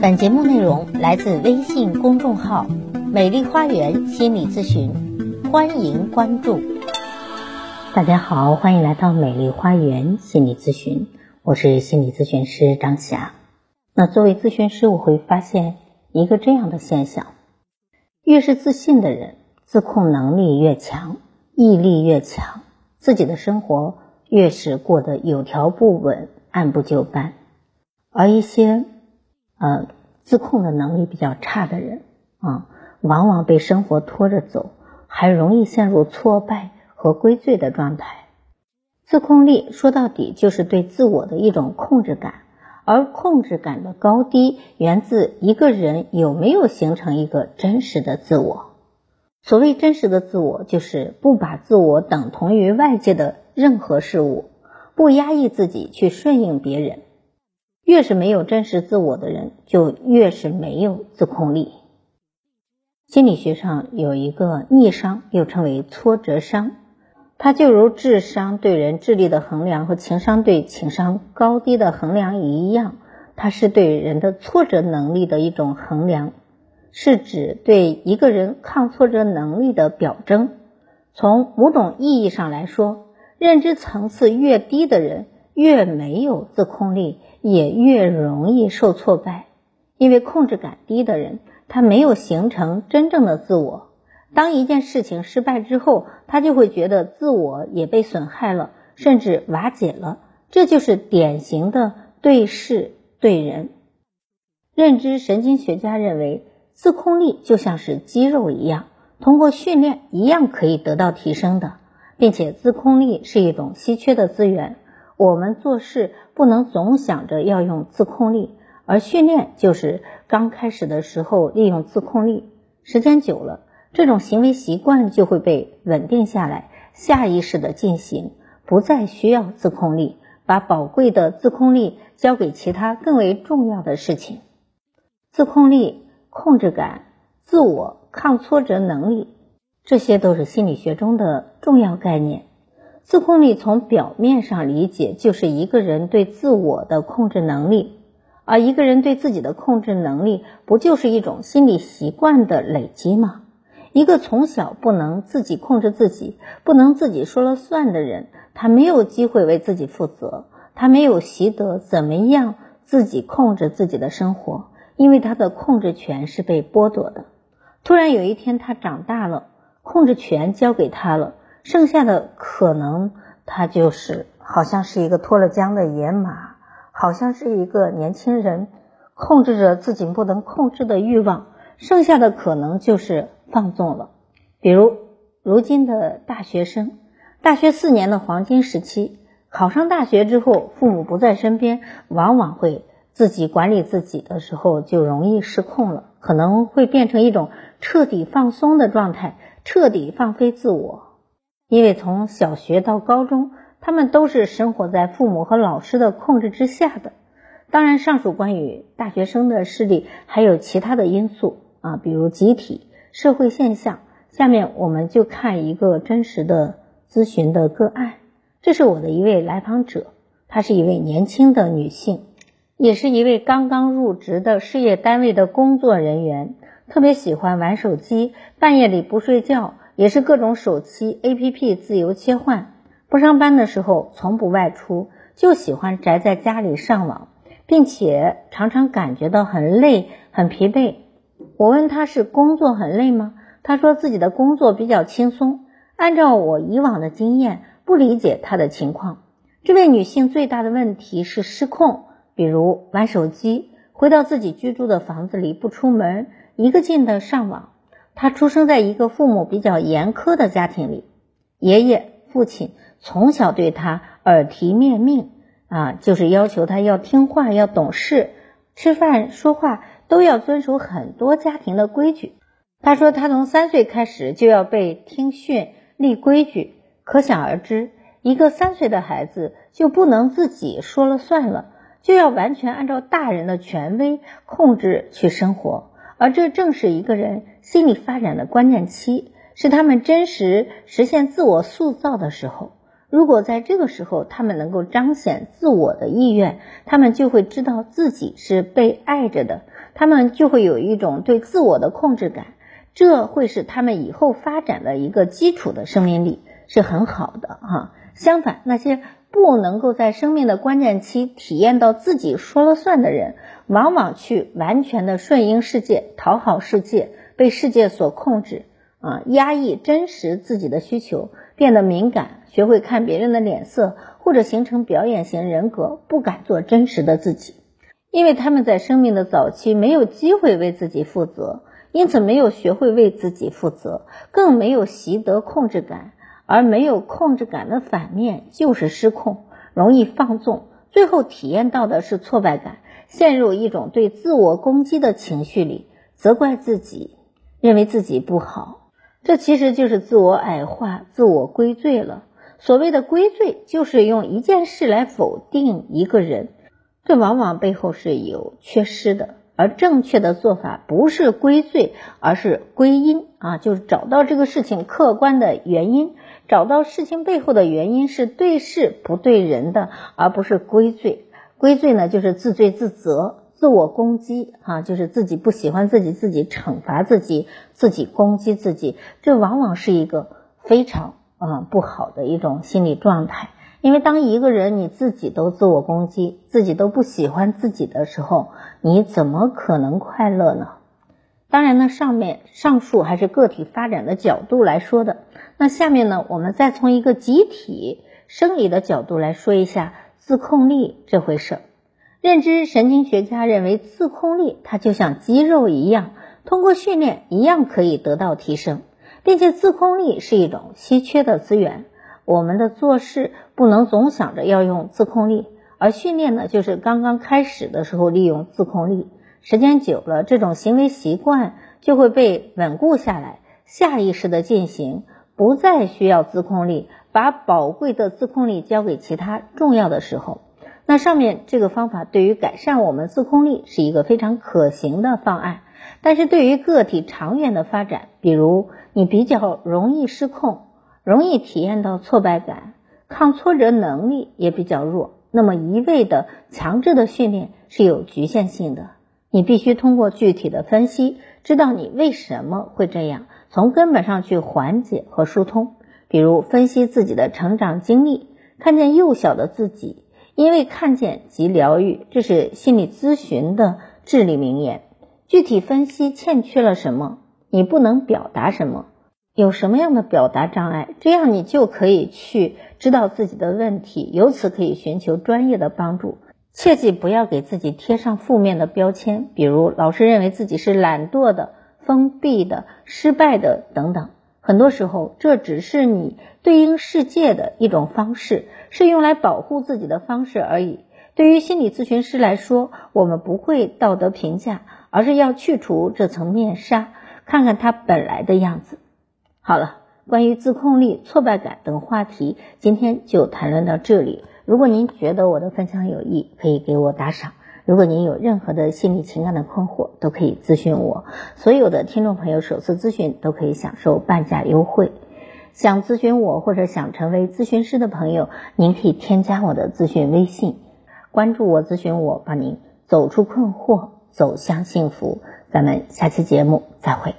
本节目内容来自微信公众号“美丽花园心理咨询”，欢迎关注。大家好，欢迎来到美丽花园心理咨询，我是心理咨询师张霞。那作为咨询师，我会发现一个这样的现象：越是自信的人，自控能力越强，毅力越强，自己的生活越是过得有条不紊、按部就班，而一些。呃，自控的能力比较差的人啊，往往被生活拖着走，还容易陷入挫败和归罪的状态。自控力说到底就是对自我的一种控制感，而控制感的高低源自一个人有没有形成一个真实的自我。所谓真实的自我，就是不把自我等同于外界的任何事物，不压抑自己去顺应别人。越是没有真实自我的人，就越是没有自控力。心理学上有一个逆商，又称为挫折商，它就如智商对人智力的衡量和情商对情商高低的衡量一样，它是对人的挫折能力的一种衡量，是指对一个人抗挫折能力的表征。从某种意义上来说，认知层次越低的人，越没有自控力。也越容易受挫败，因为控制感低的人，他没有形成真正的自我。当一件事情失败之后，他就会觉得自我也被损害了，甚至瓦解了。这就是典型的对事对人。认知神经学家认为，自控力就像是肌肉一样，通过训练一样可以得到提升的，并且自控力是一种稀缺的资源。我们做事不能总想着要用自控力，而训练就是刚开始的时候利用自控力，时间久了，这种行为习惯就会被稳定下来，下意识的进行，不再需要自控力，把宝贵的自控力交给其他更为重要的事情。自控力、控制感、自我抗挫折能力，这些都是心理学中的重要概念。自控力从表面上理解就是一个人对自我的控制能力，而一个人对自己的控制能力不就是一种心理习惯的累积吗？一个从小不能自己控制自己、不能自己说了算的人，他没有机会为自己负责，他没有习得怎么样自己控制自己的生活，因为他的控制权是被剥夺的。突然有一天他长大了，控制权交给他了。剩下的可能，他就是好像是一个脱了缰的野马，好像是一个年轻人控制着自己不能控制的欲望。剩下的可能就是放纵了。比如如今的大学生，大学四年的黄金时期，考上大学之后，父母不在身边，往往会自己管理自己的时候就容易失控了，可能会变成一种彻底放松的状态，彻底放飞自我。因为从小学到高中，他们都是生活在父母和老师的控制之下的。当然，上述关于大学生的事例还有其他的因素啊，比如集体社会现象。下面我们就看一个真实的咨询的个案。这是我的一位来访者，她是一位年轻的女性，也是一位刚刚入职的事业单位的工作人员，特别喜欢玩手机，半夜里不睡觉。也是各种手机 APP 自由切换，不上班的时候从不外出，就喜欢宅在家里上网，并且常常感觉到很累、很疲惫。我问他是工作很累吗？他说自己的工作比较轻松。按照我以往的经验，不理解他的情况。这位女性最大的问题是失控，比如玩手机，回到自己居住的房子里不出门，一个劲的上网。他出生在一个父母比较严苛的家庭里，爷爷、父亲从小对他耳提面命啊，就是要求他要听话、要懂事，吃饭、说话都要遵守很多家庭的规矩。他说，他从三岁开始就要被听训、立规矩，可想而知，一个三岁的孩子就不能自己说了算了，就要完全按照大人的权威控制去生活。而这正是一个人心理发展的关键期，是他们真实实现自我塑造的时候。如果在这个时候他们能够彰显自我的意愿，他们就会知道自己是被爱着的，他们就会有一种对自我的控制感，这会是他们以后发展的一个基础的生命力，是很好的哈。相反，那些不能够在生命的关键期体验到自己说了算的人，往往去完全的顺应世界，讨好世界，被世界所控制啊，压抑真实自己的需求，变得敏感，学会看别人的脸色，或者形成表演型人格，不敢做真实的自己，因为他们在生命的早期没有机会为自己负责，因此没有学会为自己负责，更没有习得控制感。而没有控制感的反面就是失控，容易放纵，最后体验到的是挫败感，陷入一种对自我攻击的情绪里，责怪自己，认为自己不好，这其实就是自我矮化、自我归罪了。所谓的归罪，就是用一件事来否定一个人，这往往背后是有缺失的。而正确的做法不是归罪，而是归因啊，就是找到这个事情客观的原因。找到事情背后的原因是对事不对人的，而不是归罪。归罪呢，就是自罪自责、自我攻击，啊，就是自己不喜欢自己，自己惩罚自己，自己攻击自己。这往往是一个非常啊不好的一种心理状态。因为当一个人你自己都自我攻击，自己都不喜欢自己的时候，你怎么可能快乐呢？当然呢，上面上述还是个体发展的角度来说的。那下面呢，我们再从一个集体生理的角度来说一下自控力这回事。认知神经学家认为，自控力它就像肌肉一样，通过训练一样可以得到提升，并且自控力是一种稀缺的资源。我们的做事不能总想着要用自控力，而训练呢，就是刚刚开始的时候利用自控力。时间久了，这种行为习惯就会被稳固下来，下意识的进行，不再需要自控力，把宝贵的自控力交给其他重要的时候。那上面这个方法对于改善我们自控力是一个非常可行的方案，但是对于个体长远的发展，比如你比较容易失控，容易体验到挫败感，抗挫折能力也比较弱，那么一味的强制的训练是有局限性的。你必须通过具体的分析，知道你为什么会这样，从根本上去缓解和疏通。比如分析自己的成长经历，看见幼小的自己，因为看见即疗愈，这是心理咨询的至理名言。具体分析欠缺了什么，你不能表达什么，有什么样的表达障碍，这样你就可以去知道自己的问题，由此可以寻求专业的帮助。切记不要给自己贴上负面的标签，比如老是认为自己是懒惰的、封闭的、失败的等等。很多时候，这只是你对应世界的一种方式，是用来保护自己的方式而已。对于心理咨询师来说，我们不会道德评价，而是要去除这层面纱，看看它本来的样子。好了，关于自控力、挫败感等话题，今天就谈论到这里。如果您觉得我的分享有益，可以给我打赏。如果您有任何的心理情感的困惑，都可以咨询我。所有的听众朋友首次咨询都可以享受半价优惠。想咨询我或者想成为咨询师的朋友，您可以添加我的咨询微信，关注我，咨询我，帮您走出困惑，走向幸福。咱们下期节目再会。